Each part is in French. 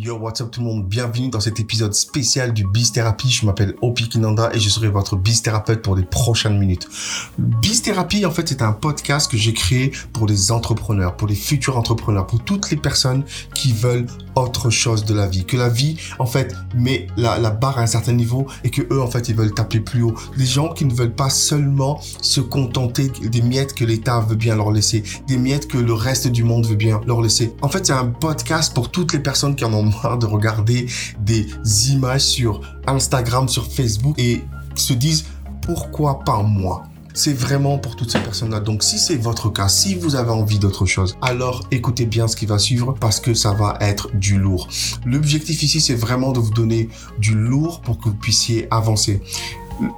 Yo, what's up tout le monde? Bienvenue dans cet épisode spécial du Biz Therapy. Je m'appelle Opi Kinanda et je serai votre Biz Thérapeute pour les prochaines minutes. Biz Therapy, en fait, c'est un podcast que j'ai créé pour les entrepreneurs, pour les futurs entrepreneurs, pour toutes les personnes qui veulent autre chose de la vie. Que la vie, en fait, met la, la barre à un certain niveau et que eux, en fait, ils veulent taper plus haut. Les gens qui ne veulent pas seulement se contenter des miettes que l'État veut bien leur laisser, des miettes que le reste du monde veut bien leur laisser. En fait, c'est un podcast pour toutes les personnes qui en ont de regarder des images sur Instagram, sur Facebook et se disent pourquoi pas moi? C'est vraiment pour toutes ces personnes-là. Donc si c'est votre cas, si vous avez envie d'autre chose, alors écoutez bien ce qui va suivre parce que ça va être du lourd. L'objectif ici, c'est vraiment de vous donner du lourd pour que vous puissiez avancer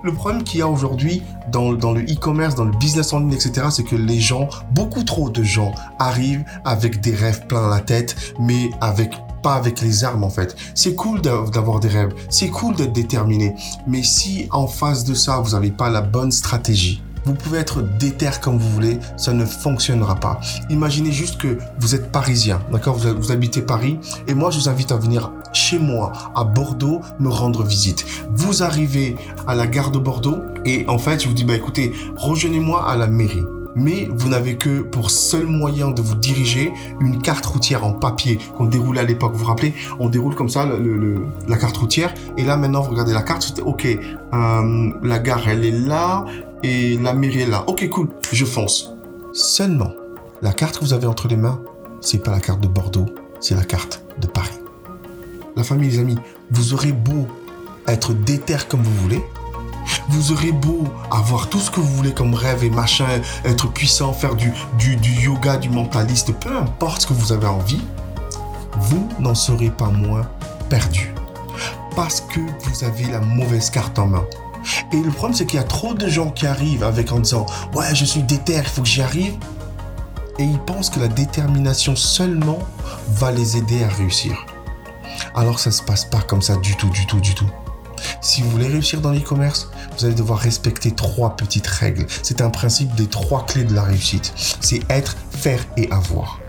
le problème qu'il y a aujourd'hui dans, dans le e-commerce, dans le business en ligne, etc., c'est que les gens, beaucoup trop de gens, arrivent avec des rêves plein la tête, mais avec pas avec les armes en fait. C'est cool d'avoir des rêves, c'est cool d'être déterminé, mais si en face de ça, vous n'avez pas la bonne stratégie, vous pouvez être déter comme vous voulez, ça ne fonctionnera pas. Imaginez juste que vous êtes parisien, d'accord? Vous, vous, habitez Paris, et moi je vous invite à venir chez moi, à Bordeaux, me rendre visite. Vous arrivez à la gare de Bordeaux, et en fait je vous dis, bah écoutez, rejoignez-moi à la mairie mais vous n'avez que pour seul moyen de vous diriger une carte routière en papier qu'on déroulait à l'époque. Vous vous rappelez? On déroule comme ça la carte routière et là maintenant vous regardez la carte, c'était ok, euh, la gare elle est là et la mairie est là. Ok cool, je fonce. Seulement, la carte que vous avez entre les mains, c'est pas la carte de Bordeaux, c'est la carte de Paris. La famille, les amis, vous aurez beau être déter comme vous voulez, vous aurez beau avoir tout ce que vous voulez comme rêve et machin, être puissant, faire du, yoga, du mentaliste, peu importe ce que vous avez envie, vous n'en serez pas moins perdu. Parce que vous avez la mauvaise carte en main. Et le problème, c'est qu'il y a trop de gens qui arrivent avec en disant Ouais, je suis déter, il faut que j'y arrive. Et ils pensent que la détermination seulement va les aider à réussir. Alors ça se passe pas comme ça du tout, du tout, du tout. Si vous voulez réussir dans l'e-commerce, vous allez devoir respecter trois petites règles. C'est un principe des trois clés de la réussite. C'est être, faire et avoir.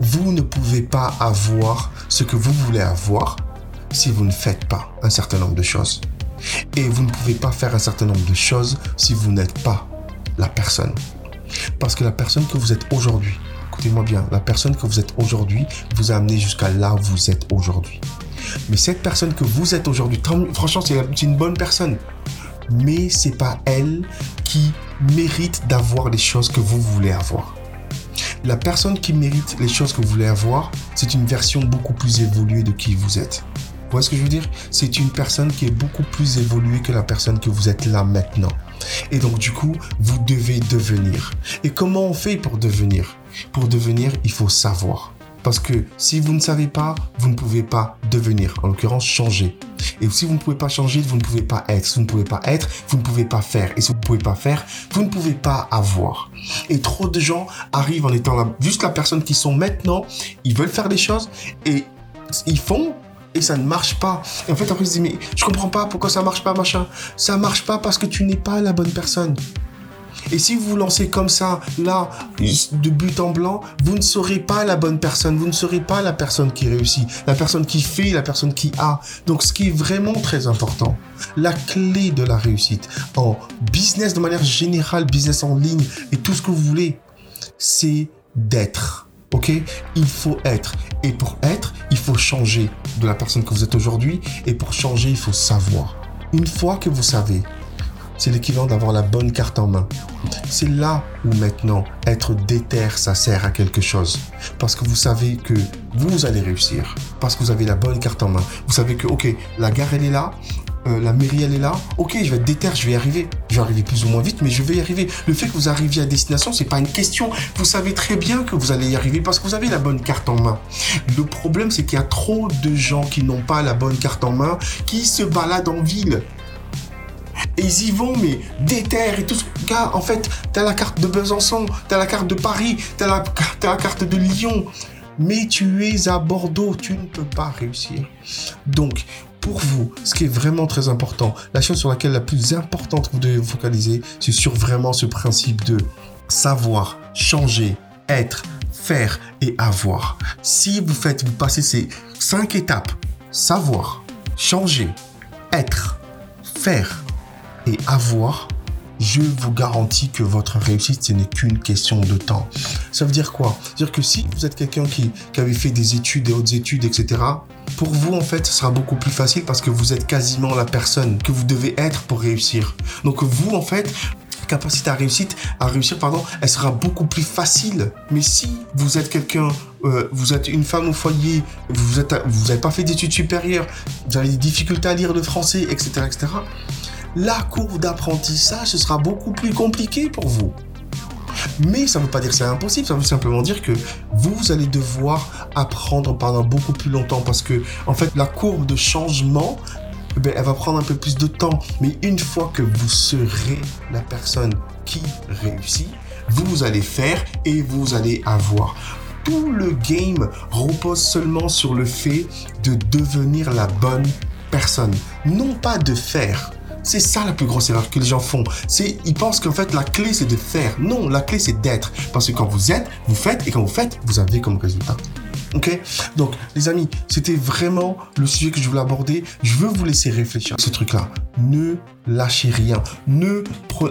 Vous ne pouvez pas avoir ce que vous voulez avoir si vous ne faites pas un certain nombre de choses. Et vous ne pouvez pas faire un certain nombre de choses si vous n'êtes pas la personne. Parce que la personne que vous êtes aujourd'hui, écoutez-moi bien, la personne que vous êtes aujourd'hui vous a amené jusqu'à là où vous êtes aujourd'hui. Mais cette personne que vous êtes aujourd'hui, franchement, c'est une bonne personne. Mais c'est pas elle qui mérite d'avoir les choses que vous voulez avoir. La personne qui mérite les choses que vous voulez avoir, c'est une version beaucoup plus évoluée de qui vous êtes. Vous voyez ce que je veux dire? C'est une personne qui est beaucoup plus évoluée que la personne que vous êtes là maintenant. Et donc du coup, vous devez devenir. Et comment on fait pour devenir? Pour devenir, il faut savoir. Parce que si vous ne savez pas, vous ne pouvez pas devenir, en l'occurrence changer. Et si vous ne pouvez pas changer, vous ne pouvez pas être. Si vous ne pouvez pas être, vous ne pouvez pas faire. Et si vous ne pouvez pas faire, vous ne pouvez pas avoir. Et trop de gens arrivent en étant là, juste la personne qui sont maintenant, ils veulent faire des choses et ils font et ça ne marche pas. Et en fait, après, ils se disent, mais je comprends pas pourquoi ça marche pas, machin. Ça marche pas parce que tu n'es pas la bonne personne. Et si vous vous lancez comme ça, là, de but en blanc, vous ne serez pas la bonne personne, vous ne serez pas la personne qui réussit, la personne qui fait, la personne qui a. Donc ce qui est vraiment très important, la clé de la réussite en business de manière générale, business en ligne et tout ce que vous voulez, c'est d'être. Ok? Il faut être. Et pour être, il faut changer de la personne que vous êtes aujourd'hui. Et pour changer, il faut savoir. Une fois que vous savez, c'est l'équivalent d'avoir la bonne carte en main. C'est là où maintenant être déter, ça sert à quelque chose. Parce que vous savez que vous allez réussir. Parce que vous avez la bonne carte en main. Vous savez que, ok, la gare elle est là, euh, la mairie elle est là. Ok, je vais être déter, je vais y arriver. Je vais arriver plus ou moins vite, mais je vais y arriver. Le fait que vous arriviez à destination, c'est pas une question. Vous savez très bien que vous allez y arriver parce que vous avez la bonne carte en main. Le problème, c'est qu'il y a trop de gens qui n'ont pas la bonne carte en main, qui se baladent en ville et ils y vont, mais déterre et tout ce gars. En fait, t'as la carte de Besançon, t'as la carte de Paris, t'as la, as la carte de Lyon. Mais tu es à Bordeaux, tu ne peux pas réussir. Donc, pour vous, ce qui est vraiment très important, la chose sur laquelle la plus importante que vous devez vous focaliser, c'est sur vraiment ce principe de savoir, changer, être, faire et avoir. Si vous faites, vous passez ces cinq étapes, savoir, changer, être, faire et avoir, je vous garantis que votre réussite, ce n'est qu'une question de temps. Ça veut dire quoi? C'est-à-dire que si vous êtes quelqu'un qui, qui avait fait des études, des hautes études, etc., pour vous, en fait, ce sera beaucoup plus facile parce que vous êtes quasiment la personne que vous devez être pour réussir. Donc vous, en fait, capacité à réussir, à réussir, pardon, elle sera beaucoup plus facile. Mais si vous êtes quelqu'un, euh, vous êtes une femme au foyer, vous n'avez pas fait d'études supérieures, vous avez des difficultés à lire le français, etc., etc la courbe d'apprentissage, ce sera beaucoup plus compliqué pour vous. Mais ça ne veut pas dire que c'est impossible, ça veut simplement dire que vous allez devoir apprendre pendant beaucoup plus longtemps parce que, en fait, la courbe de changement, eh elle va prendre un peu plus de temps. Mais une fois que vous serez la personne qui réussit, vous allez faire et vous allez avoir. Tout le game repose seulement sur le fait de devenir la bonne personne, non pas de faire. C'est ça la plus grosse erreur que les gens font. C'est ils pensent qu'en fait la clé c'est de faire. Non, la clé c'est d'être. Parce que quand vous êtes, vous faites et quand vous faites, vous avez comme résultat. Ok? Donc, les amis, c'était vraiment le sujet que je voulais aborder. Je veux vous laisser réfléchir à ce truc-là. Ne lâchez rien. Ne,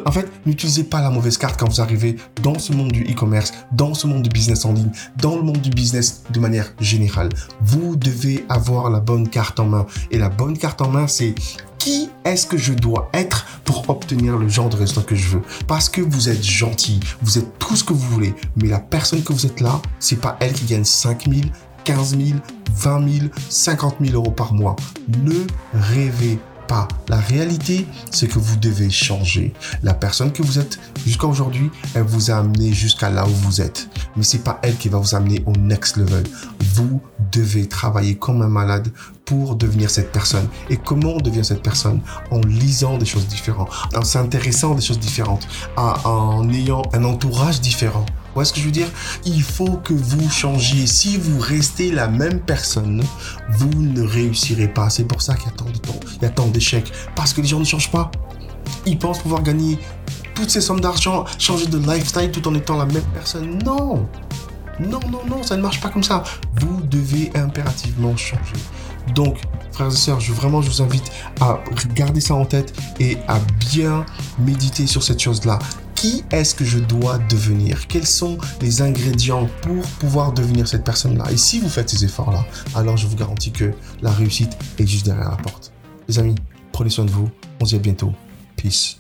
en fait, n'utilisez pas la mauvaise carte quand vous arrivez dans ce monde du e-commerce, dans ce monde du business en ligne, dans le monde du business de manière générale. Vous devez avoir la bonne carte en main. Et la bonne carte en main, c'est qui est-ce que je dois être pour obtenir le genre de résultat que je veux? Parce que vous êtes gentil, vous êtes tout ce que vous voulez, mais la personne que vous êtes là, c'est pas elle qui gagne 5 000, 15 000, 20 000, 50 000 euros par mois. Ne rêvez pas. La réalité, c'est que vous devez changer. La personne que vous êtes jusqu'à aujourd'hui, elle vous a amené jusqu'à là où vous êtes. Mais c'est pas elle qui va vous amener au next level. Vous devez travailler comme un malade pour devenir cette personne. Et comment on devient cette personne En lisant des choses différentes, en s'intéressant à des choses différentes, en ayant un entourage différent. Vous voyez ce que je veux dire? Il faut que vous changiez. Si vous restez la même personne, vous ne réussirez pas. C'est pour ça qu'il y a tant de temps, il y a tant d'échecs. Parce que les gens ne changent pas. Ils pensent pouvoir gagner toutes ces sommes d'argent, changer de lifestyle tout en étant la même personne. Non non, non, non, ça ne marche pas comme ça. Vous devez impérativement changer. Donc, frères et sœurs, je, vraiment, je vous invite à garder ça en tête et à bien méditer sur cette chose-là. Qui est-ce que je dois devenir? Quels sont les ingrédients pour pouvoir devenir cette personne-là? Et si vous faites ces efforts-là, alors je vous garantis que la réussite est juste derrière la porte. Les amis, prenez soin de vous. On se dit à bientôt. Peace.